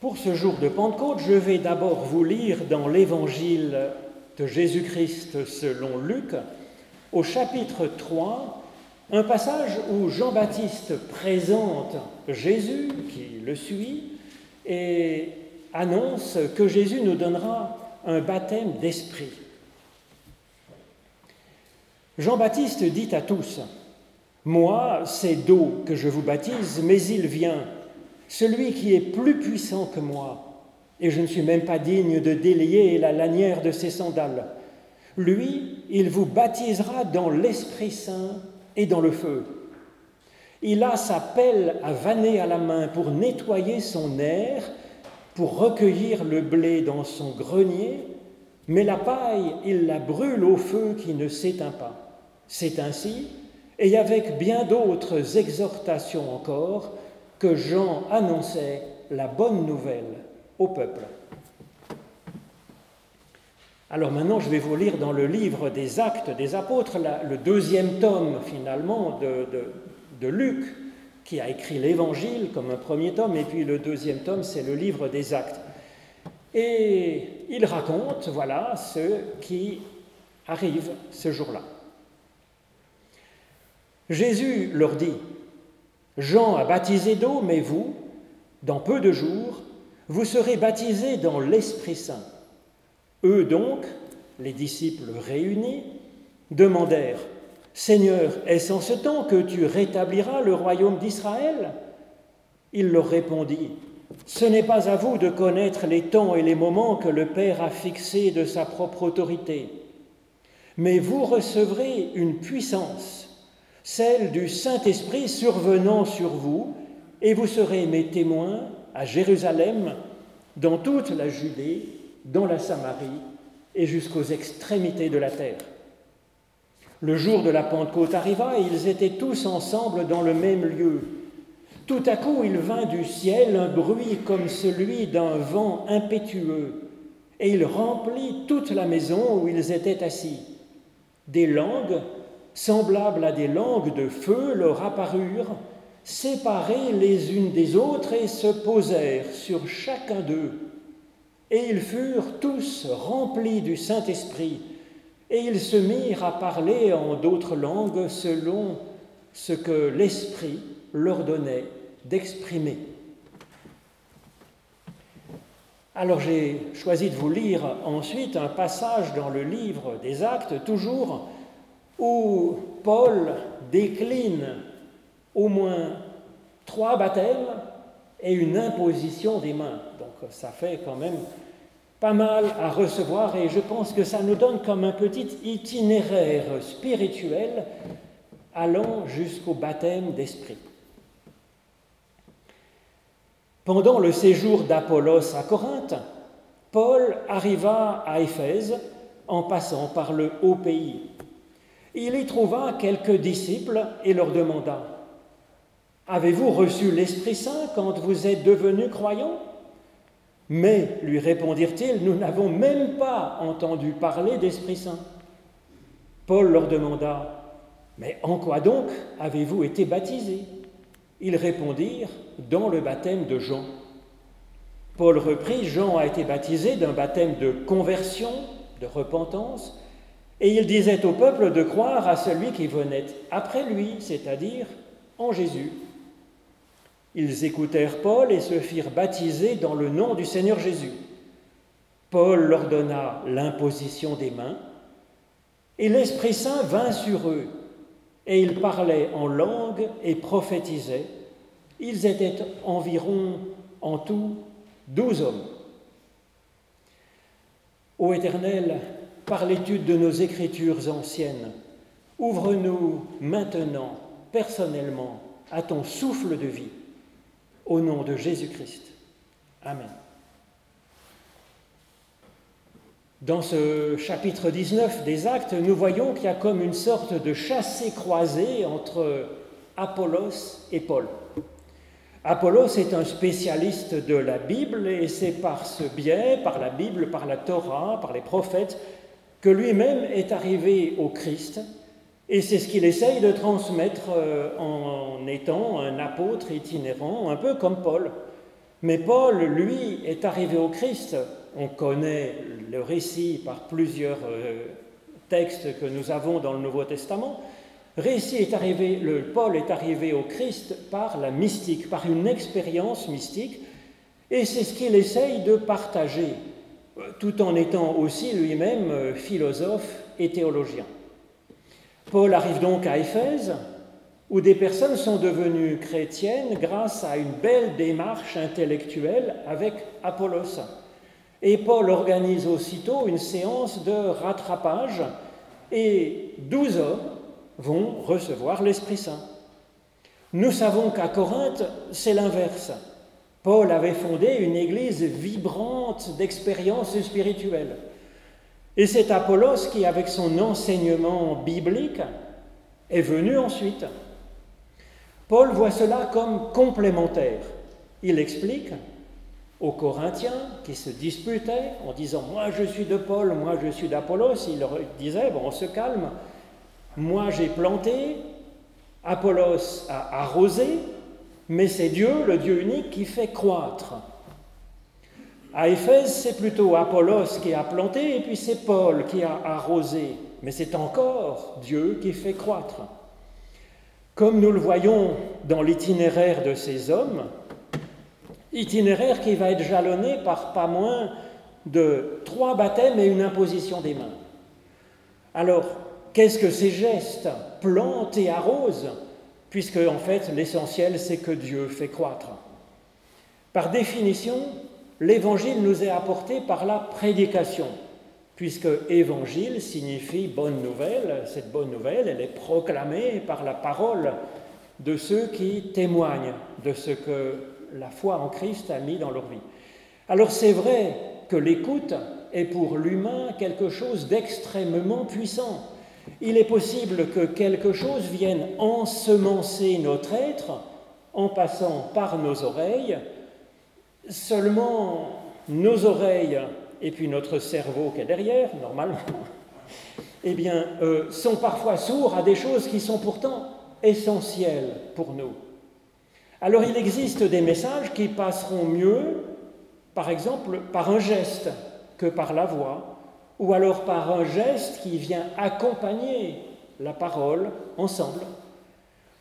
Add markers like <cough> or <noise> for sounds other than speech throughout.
Pour ce jour de Pentecôte, je vais d'abord vous lire dans l'évangile de Jésus-Christ selon Luc, au chapitre 3, un passage où Jean-Baptiste présente Jésus qui le suit et annonce que Jésus nous donnera un baptême d'esprit. Jean-Baptiste dit à tous, Moi, c'est d'eau que je vous baptise, mais il vient, celui qui est plus puissant que moi, et je ne suis même pas digne de délier la lanière de ses sandales. Lui, il vous baptisera dans l'Esprit Saint et dans le feu. Il a sa pelle à vanner à la main pour nettoyer son air, pour recueillir le blé dans son grenier, mais la paille, il la brûle au feu qui ne s'éteint pas. C'est ainsi, et avec bien d'autres exhortations encore, que Jean annonçait la bonne nouvelle au peuple. Alors maintenant, je vais vous lire dans le livre des Actes des Apôtres, le deuxième tome finalement de, de Luc, qui a écrit l'Évangile comme un premier tome, et puis le deuxième tome, c'est le livre des Actes. Et il raconte, voilà, ce qui arrive ce jour-là. Jésus leur dit, Jean a baptisé d'eau, mais vous, dans peu de jours, vous serez baptisés dans l'Esprit Saint. Eux donc, les disciples réunis, demandèrent, Seigneur, est-ce en ce temps que tu rétabliras le royaume d'Israël? Il leur répondit, Ce n'est pas à vous de connaître les temps et les moments que le Père a fixés de sa propre autorité, mais vous recevrez une puissance, celle du Saint-Esprit survenant sur vous, et vous serez mes témoins à Jérusalem, dans toute la Judée, dans la Samarie et jusqu'aux extrémités de la terre. Le jour de la Pentecôte arriva et ils étaient tous ensemble dans le même lieu. Tout à coup, il vint du ciel un bruit comme celui d'un vent impétueux, et il remplit toute la maison où ils étaient assis. Des langues, semblables à des langues de feu, leur apparurent, séparées les unes des autres et se posèrent sur chacun d'eux. Et ils furent tous remplis du Saint-Esprit, et ils se mirent à parler en d'autres langues selon ce que l'Esprit leur donnait d'exprimer. Alors j'ai choisi de vous lire ensuite un passage dans le livre des actes, toujours, où Paul décline au moins trois baptêmes et une imposition des mains. Donc ça fait quand même pas mal à recevoir et je pense que ça nous donne comme un petit itinéraire spirituel allant jusqu'au baptême d'esprit. Pendant le séjour d'Apollos à Corinthe, Paul arriva à Éphèse en passant par le haut pays. Il y trouva quelques disciples et leur demanda Avez-vous reçu l'Esprit Saint quand vous êtes devenus croyants? Mais, lui répondirent-ils, nous n'avons même pas entendu parler d'Esprit Saint. Paul leur demanda, Mais en quoi donc avez-vous été baptisés? Ils répondirent, Dans le baptême de Jean. Paul reprit, Jean a été baptisé d'un baptême de conversion, de repentance, et il disait au peuple de croire à celui qui venait après lui, c'est-à-dire en Jésus. Ils écoutèrent Paul et se firent baptiser dans le nom du Seigneur Jésus. Paul leur donna l'imposition des mains, et l'Esprit Saint vint sur eux, et ils parlaient en langue et prophétisaient. Ils étaient environ en tout douze hommes. Ô Éternel, par l'étude de nos écritures anciennes, ouvre-nous maintenant, personnellement, à ton souffle de vie au nom de Jésus-Christ. Amen. Dans ce chapitre 19 des Actes, nous voyons qu'il y a comme une sorte de chassé-croisé entre Apollos et Paul. Apollos est un spécialiste de la Bible et c'est par ce biais, par la Bible, par la Torah, par les prophètes, lui-même est arrivé au Christ et c'est ce qu'il essaye de transmettre euh, en étant un apôtre itinérant, un peu comme Paul. Mais Paul, lui, est arrivé au Christ. On connaît le récit par plusieurs euh, textes que nous avons dans le Nouveau Testament. Récit est arrivé, le Paul est arrivé au Christ par la mystique, par une expérience mystique, et c'est ce qu'il essaye de partager, tout en étant aussi lui-même euh, philosophe et théologien. Paul arrive donc à Éphèse, où des personnes sont devenues chrétiennes grâce à une belle démarche intellectuelle avec Apollos. Et Paul organise aussitôt une séance de rattrapage et douze hommes vont recevoir l'Esprit Saint. Nous savons qu'à Corinthe, c'est l'inverse. Paul avait fondé une église vibrante d'expériences spirituelles. Et c'est Apollos qui, avec son enseignement biblique, est venu ensuite. Paul voit cela comme complémentaire. Il explique aux Corinthiens qui se disputaient en disant Moi je suis de Paul, moi je suis d'Apollos. Il leur disait Bon, on se calme. Moi j'ai planté, Apollos a arrosé, mais c'est Dieu, le Dieu unique, qui fait croître. À Éphèse, c'est plutôt Apollos qui a planté et puis c'est Paul qui a arrosé, mais c'est encore Dieu qui fait croître. Comme nous le voyons dans l'itinéraire de ces hommes, itinéraire qui va être jalonné par pas moins de trois baptêmes et une imposition des mains. Alors, qu'est-ce que ces gestes Plante et arrose puisque en fait l'essentiel c'est que Dieu fait croître. Par définition, l'évangile nous est apporté par la prédication, puisque évangile signifie bonne nouvelle, cette bonne nouvelle elle est proclamée par la parole de ceux qui témoignent de ce que la foi en Christ a mis dans leur vie. Alors c'est vrai que l'écoute est pour l'humain quelque chose d'extrêmement puissant. Il est possible que quelque chose vienne ensemencer notre être en passant par nos oreilles. Seulement nos oreilles et puis notre cerveau qui est derrière, normalement, <laughs> eh bien, euh, sont parfois sourds à des choses qui sont pourtant essentielles pour nous. Alors il existe des messages qui passeront mieux, par exemple, par un geste que par la voix, ou alors par un geste qui vient accompagner la parole ensemble.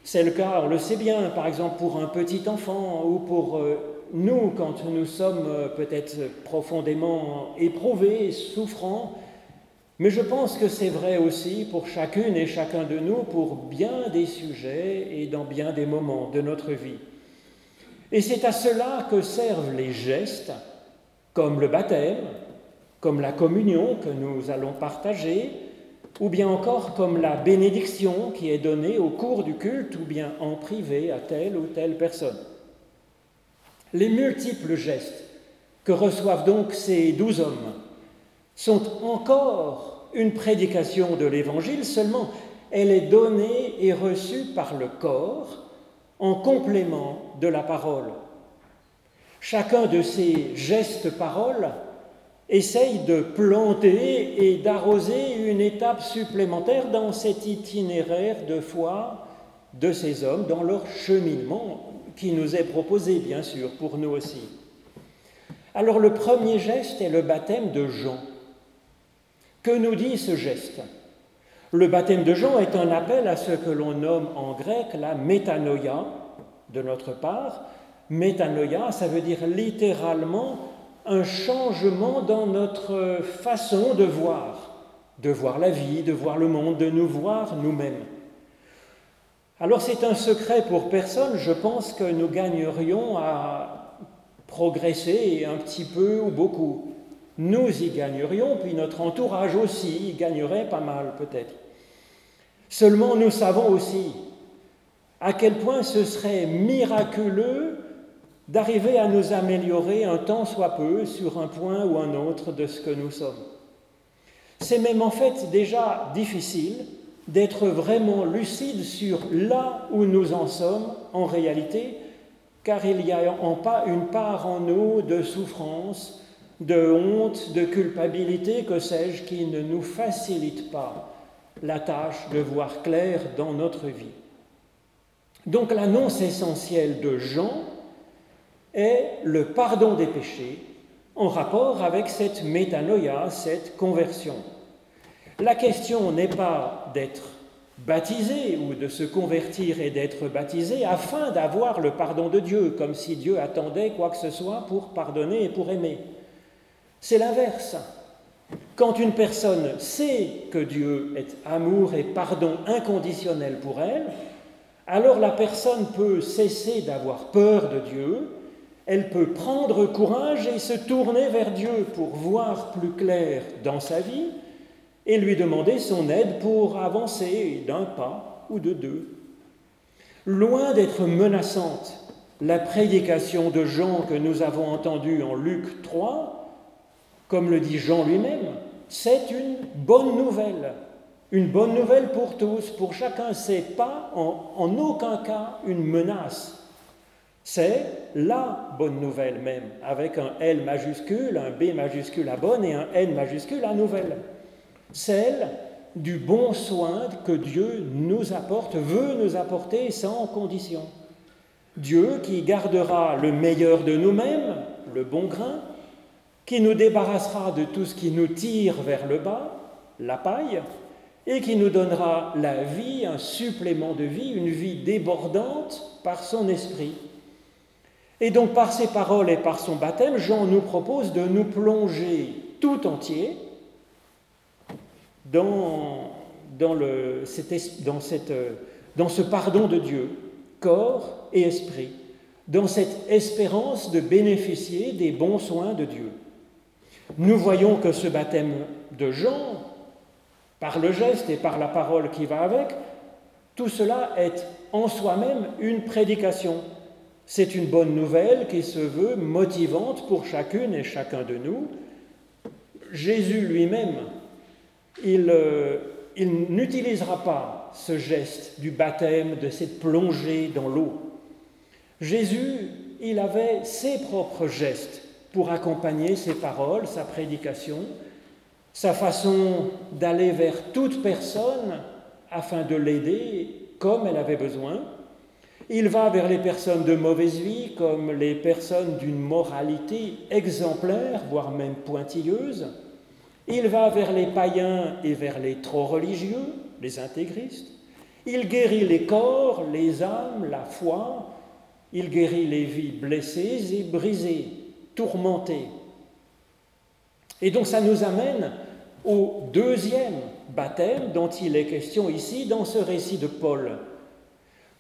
C'est le cas, on le sait bien, par exemple pour un petit enfant ou pour euh, nous quand nous sommes euh, peut-être profondément éprouvés, souffrants, mais je pense que c'est vrai aussi pour chacune et chacun de nous, pour bien des sujets et dans bien des moments de notre vie. Et c'est à cela que servent les gestes, comme le baptême, comme la communion que nous allons partager, ou bien encore comme la bénédiction qui est donnée au cours du culte, ou bien en privé à telle ou telle personne. Les multiples gestes que reçoivent donc ces douze hommes sont encore une prédication de l'Évangile, seulement elle est donnée et reçue par le corps en complément de la parole. Chacun de ces gestes-paroles essaye de planter et d'arroser une étape supplémentaire dans cet itinéraire de foi de ces hommes, dans leur cheminement qui nous est proposé, bien sûr, pour nous aussi. Alors le premier geste est le baptême de Jean. Que nous dit ce geste? Le baptême de Jean est un appel à ce que l'on nomme en grec la métanoïa de notre part. Métanoïa, ça veut dire littéralement un changement dans notre façon de voir, de voir la vie, de voir le monde, de nous voir nous-mêmes. Alors c'est un secret pour personne, je pense que nous gagnerions à progresser un petit peu ou beaucoup. Nous y gagnerions, puis notre entourage aussi y gagnerait pas mal peut-être. Seulement nous savons aussi à quel point ce serait miraculeux d'arriver à nous améliorer un temps soit peu sur un point ou un autre de ce que nous sommes. C'est même en fait déjà difficile d'être vraiment lucide sur là où nous en sommes en réalité, car il y a en pas une part en nous de souffrance, de honte, de culpabilité, que sais-je, qui ne nous facilite pas la tâche de voir clair dans notre vie. Donc l'annonce essentielle de Jean, est le pardon des péchés en rapport avec cette métanoïa, cette conversion. La question n'est pas d'être baptisé ou de se convertir et d'être baptisé afin d'avoir le pardon de Dieu, comme si Dieu attendait quoi que ce soit pour pardonner et pour aimer. C'est l'inverse. Quand une personne sait que Dieu est amour et pardon inconditionnel pour elle, alors la personne peut cesser d'avoir peur de Dieu, elle peut prendre courage et se tourner vers Dieu pour voir plus clair dans sa vie et lui demander son aide pour avancer d'un pas ou de deux. Loin d'être menaçante, la prédication de Jean que nous avons entendue en Luc 3, comme le dit Jean lui-même, c'est une bonne nouvelle. Une bonne nouvelle pour tous, pour chacun. C'est pas en, en aucun cas une menace. C'est la bonne nouvelle même, avec un L majuscule, un B majuscule à bonne et un N majuscule à nouvelle celle du bon soin que Dieu nous apporte, veut nous apporter sans condition. Dieu qui gardera le meilleur de nous-mêmes, le bon grain, qui nous débarrassera de tout ce qui nous tire vers le bas, la paille, et qui nous donnera la vie, un supplément de vie, une vie débordante par son esprit. Et donc par ses paroles et par son baptême, Jean nous propose de nous plonger tout entier dans, ce pardon de Dieu, corps et esprit, dans cette espérance de bénéficier des bons soins de Dieu. Nous voyons que ce baptême de Jean, par le geste et par la parole qui va avec, tout cela est en soi-même une prédication. C'est une bonne nouvelle qui se veut motivante pour chacune et chacun de nous. Jésus lui-même euh, il, n'utilisera pas ce geste du baptême, de cette plongée dans l'eau. Jésus, il avait ses propres gestes pour accompagner ses paroles, sa prédication, sa façon d'aller vers toute personne afin de l'aider comme elle avait besoin. Il va vers les personnes de mauvaise vie comme les personnes d'une moralité exemplaire, voire même pointilleuse. Il va vers les païens et vers les trop religieux, les intégristes. Il guérit les corps, les âmes, la foi. Il guérit les vies blessées et brisées, tourmentées. Et donc ça nous amène au deuxième baptême dont il est question ici dans ce récit de Paul.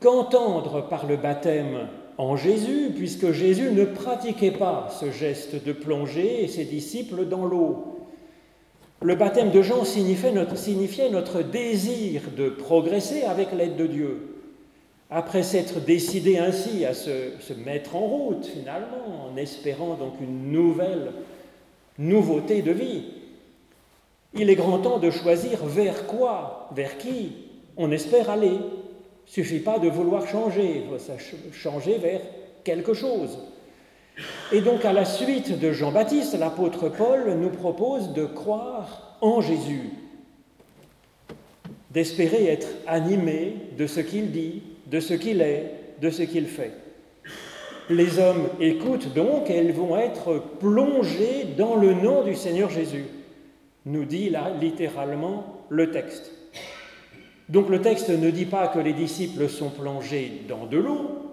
Qu'entendre par le baptême en Jésus, puisque Jésus ne pratiquait pas ce geste de plonger ses disciples dans l'eau le baptême de Jean signifiait notre, désir de progresser avec l'aide de Dieu. Après s'être décidé ainsi à se, se, mettre en route finalement, en espérant donc une nouvelle nouveauté de vie, il est grand temps de choisir vers quoi, vers qui on espère aller. Il suffit pas de vouloir changer, il faut changer vers quelque chose. Et donc à la suite de Jean-Baptiste, l'apôtre Paul nous propose de croire en Jésus, d'espérer être animé de ce qu'il dit, de ce qu'il est, de ce qu'il fait. Les hommes écoutent donc et ils vont être plongés dans le nom du Seigneur Jésus, nous dit là littéralement le texte. Donc le texte ne dit pas que les disciples sont plongés dans de l'eau,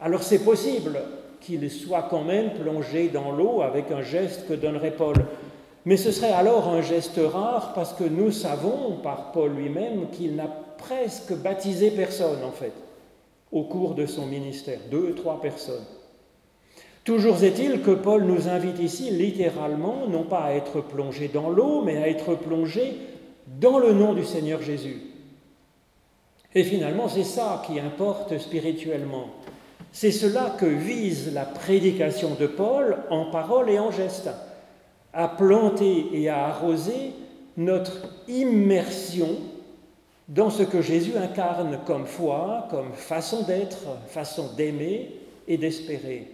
alors c'est possible, qu'il soit quand même plongé dans l'eau avec un geste que donnerait Paul. Mais ce serait alors un geste rare parce que nous savons par Paul lui-même qu'il n'a presque baptisé personne en fait au cours de son ministère, deux, trois personnes. Toujours est-il que Paul nous invite ici littéralement non pas à être plongé dans l'eau, mais à être plongé dans le nom du Seigneur Jésus. Et finalement, c'est ça qui importe spirituellement. C'est cela que vise la prédication de Paul en parole et en geste, à planter et à arroser notre immersion dans ce que Jésus incarne comme foi, comme façon d'être, façon d'aimer et d'espérer.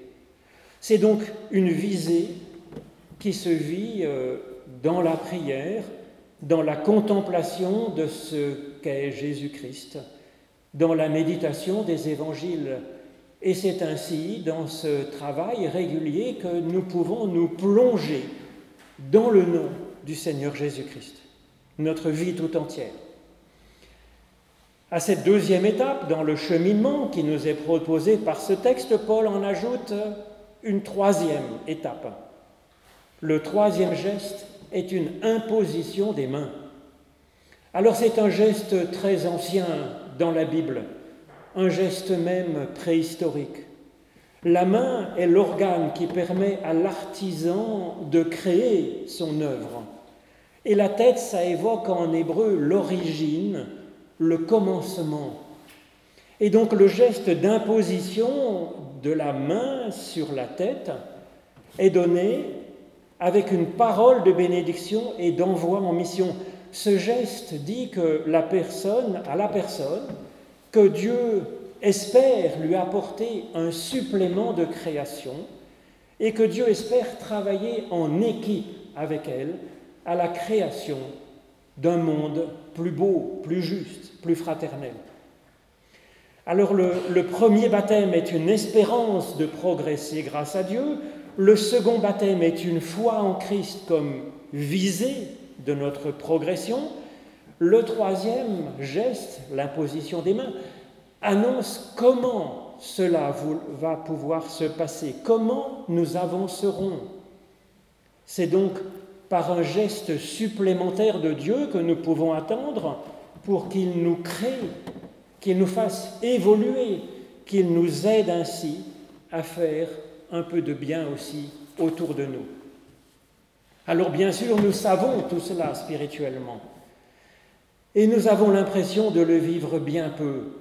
C'est donc une visée qui se vit euh, dans la prière, dans la contemplation de ce qu'est Jésus-Christ, dans la méditation des évangiles Et c'est ainsi, dans ce travail régulier, que nous pouvons nous plonger dans le nom du Seigneur Jésus-Christ, notre vie tout entière. À cette deuxième étape, dans le cheminement qui nous est proposé par ce texte, Paul en ajoute une troisième étape. Le troisième geste est une imposition des mains. Alors c'est un geste très ancien dans la Bible, un geste même préhistorique. La main est l'organe qui permet à l'artisan de créer son œuvre. Et la tête, ça évoque en hébreu l'origine, le commencement. Et donc le geste d'imposition de la main sur la tête est donné avec une parole de bénédiction et d'envoi en mission. Ce geste dit que la personne, à la personne, que Dieu espère lui apporter un supplément de création et que Dieu espère travailler en équipe avec elle à la création d'un monde plus beau, plus juste, plus fraternel. Alors le, le, premier baptême est une espérance de progresser grâce à Dieu, le second baptême est une foi en Christ comme visée de notre progression, le troisième geste, l'imposition des mains, annonce comment cela va pouvoir se passer, comment nous avancerons. C'est donc par un geste supplémentaire de Dieu que nous pouvons attendre pour qu'il nous crée, qu'il nous fasse évoluer, qu'il nous aide ainsi à faire un peu de bien aussi autour de nous. Alors bien sûr, nous savons tout cela spirituellement, et nous avons l'impression de le vivre bien peu.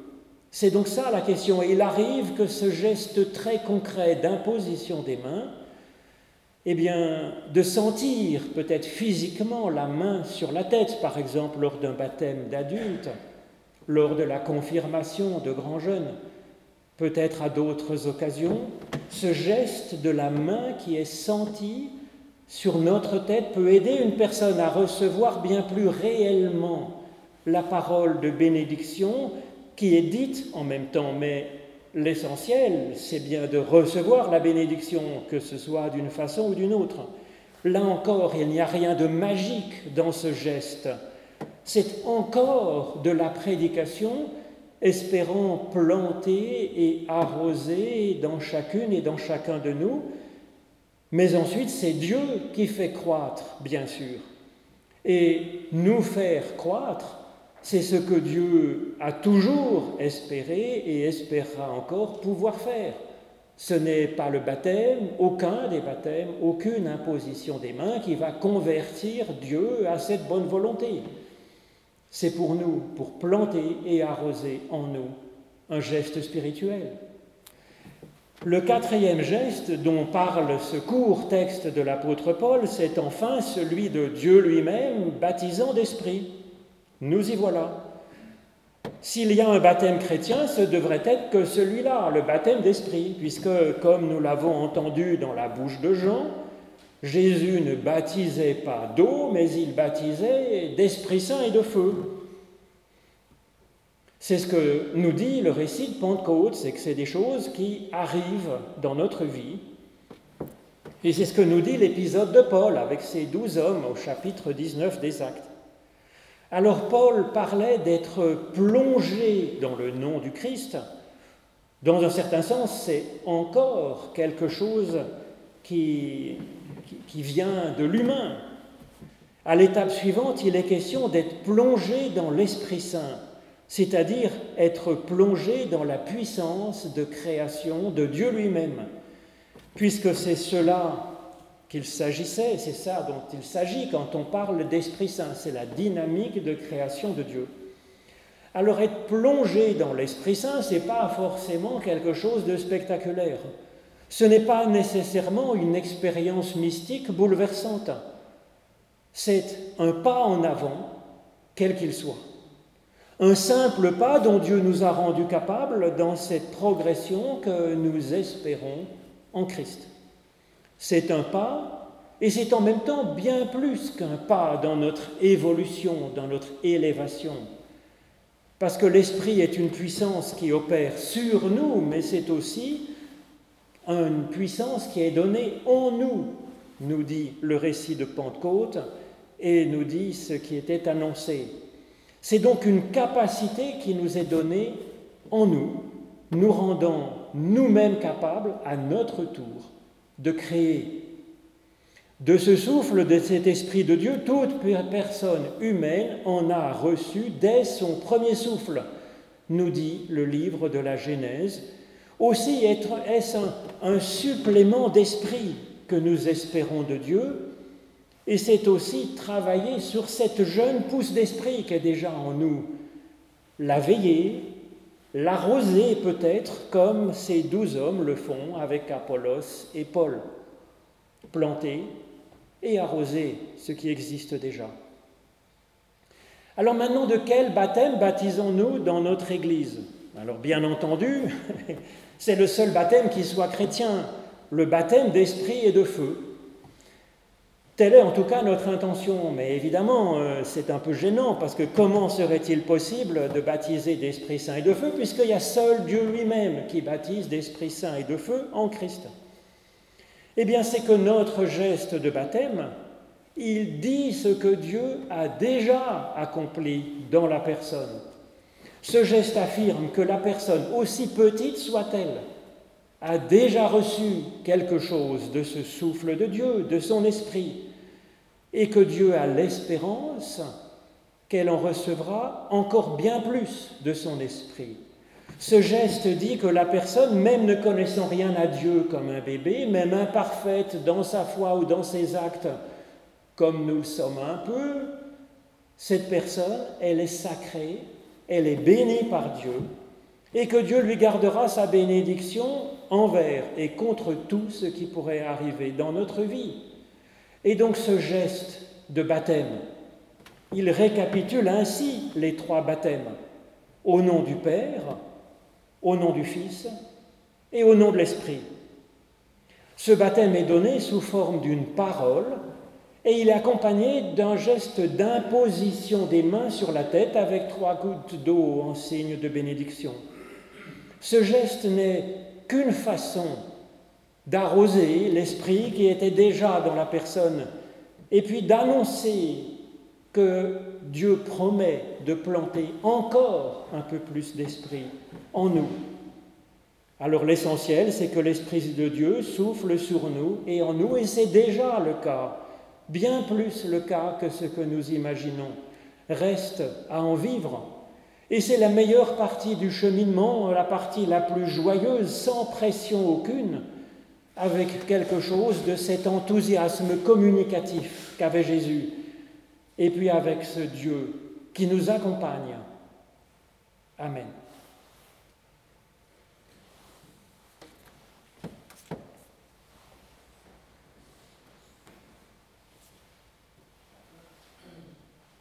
C'est donc ça la question. il arrive que ce geste très concret d'imposition des mains eh bien, de sentir peut-être physiquement la main sur la tête, par exemple lors d'un baptême d'adulte, lors de la confirmation de grands jeunes, peut-être à d'autres occasions, ce geste de la main qui est senti sur notre tête peut aider une personne à recevoir bien plus réellement la parole de bénédiction qui est dite en même temps, mais L'essentiel, c'est bien de recevoir la bénédiction, que ce soit d'une façon ou d'une autre. Là encore, il n'y a rien de magique dans ce geste. C'est encore de la prédication, espérant planter et arroser dans chacune et dans chacun de nous. Mais ensuite, c'est Dieu qui fait croître, bien sûr. Et nous faire croître, c'est ce que Dieu a toujours espéré et espérera encore pouvoir faire. Ce n'est pas le baptême, aucun des baptêmes, aucune imposition des mains qui va convertir Dieu à cette bonne volonté. C'est pour nous, pour planter et arroser en nous un geste spirituel. Le quatrième geste dont parle ce court texte de l'apôtre Paul, c'est enfin celui de Dieu lui-même baptisant d'esprit. Nous y voilà. S'il y a un baptême chrétien, ce devrait être que celui-là, le baptême d'esprit, puisque, comme nous l'avons entendu dans la bouche de Jean, Jésus ne baptisait pas d'eau, mais il baptisait d'Esprit Saint et de feu. C'est ce que nous dit le récit de Pentecôte, c'est que c'est des choses qui arrivent dans notre vie. Et c'est ce que nous dit l'épisode de Paul avec ces douze hommes au chapitre 19 des Actes. Alors Paul parlait d'être plongé dans le nom du Christ. Dans un certain sens, c'est encore quelque chose qui, vient de l'humain. À l'étape suivante, il est question d'être plongé dans l'Esprit Saint, c'est-à-dire être plongé dans la puissance de création de Dieu lui-même, puisque c'est cela qu'il s'agissait, c'est ça dont il s'agit quand on parle d'Esprit Saint, c'est la dynamique de création de Dieu. Alors être plongé dans l'Esprit Saint, ce n'est pas forcément quelque chose de spectaculaire. Ce n'est pas nécessairement une expérience mystique bouleversante. C'est un pas en avant, quel qu'il soit. Un simple pas dont Dieu nous a rendus capables dans cette progression que nous espérons en Christ. C'est un pas, et c'est en même temps bien plus qu'un pas dans notre évolution, dans notre élévation. Parce que l'Esprit est une puissance qui opère sur nous, mais c'est aussi une puissance qui est donnée en nous, nous dit le récit de Pentecôte et nous dit ce qui était annoncé. C'est donc une capacité qui nous est donnée en nous, nous rendant nous-mêmes capables, à notre tour, de créer. De ce souffle, de cet Esprit de Dieu, toute personne humaine en a reçu dès son premier souffle, nous dit le livre de la Genèse. Aussi est-ce un, supplément d'esprit que nous espérons de Dieu, et c'est aussi travailler sur cette jeune pousse d'esprit qui est déjà en nous, la veiller, l'arroser peut-être comme ces douze hommes le font avec Apollos et Paul, planter et arroser ce qui existe déjà. Alors maintenant, de quel baptême baptisons-nous dans notre Église? Alors bien entendu, <laughs> c'est le seul baptême qui soit chrétien, le baptême d'esprit et de feu. Telle est en tout cas notre intention, mais évidemment euh, c'est un peu gênant parce que comment serait-il possible de baptiser d'Esprit Saint et de feu puisqu'il y a seul Dieu lui-même qui baptise d'Esprit Saint et de feu en Christ? Eh bien c'est que notre geste de baptême, il dit ce que Dieu a déjà accompli dans la personne. Ce geste affirme que la personne, aussi petite soit-elle, a déjà reçu quelque chose de ce souffle de Dieu, de son esprit, et que Dieu a l'espérance qu'elle en recevra encore bien plus de son esprit. Ce geste dit que la personne, même ne connaissant rien à Dieu comme un bébé, même imparfaite dans sa foi ou dans ses actes, comme nous sommes un peu, cette personne, elle est sacrée, elle est bénie par Dieu, et que Dieu lui gardera sa bénédiction envers et contre tout ce qui pourrait arriver dans notre vie. Et donc ce geste de baptême, il récapitule ainsi les trois baptêmes, au nom du Père, au nom du Fils et au nom de l'Esprit. Ce baptême est donné sous forme d'une parole et il est accompagné d'un geste d'imposition des mains sur la tête avec trois gouttes d'eau en signe de bénédiction. Ce geste n'est qu'une façon d'arroser l'esprit qui était déjà dans la personne, et puis d'annoncer que Dieu promet de planter encore un peu plus d'esprit en nous. Alors l'essentiel, c'est que l'Esprit de Dieu souffle sur nous et en nous, et c'est déjà le cas, bien plus le cas que ce que nous imaginons. Reste à en vivre. Et c'est la meilleure partie du cheminement, la partie la plus joyeuse, sans pression aucune, avec quelque chose de cet enthousiasme communicatif qu'avait Jésus, et puis avec ce Dieu qui nous accompagne. Amen.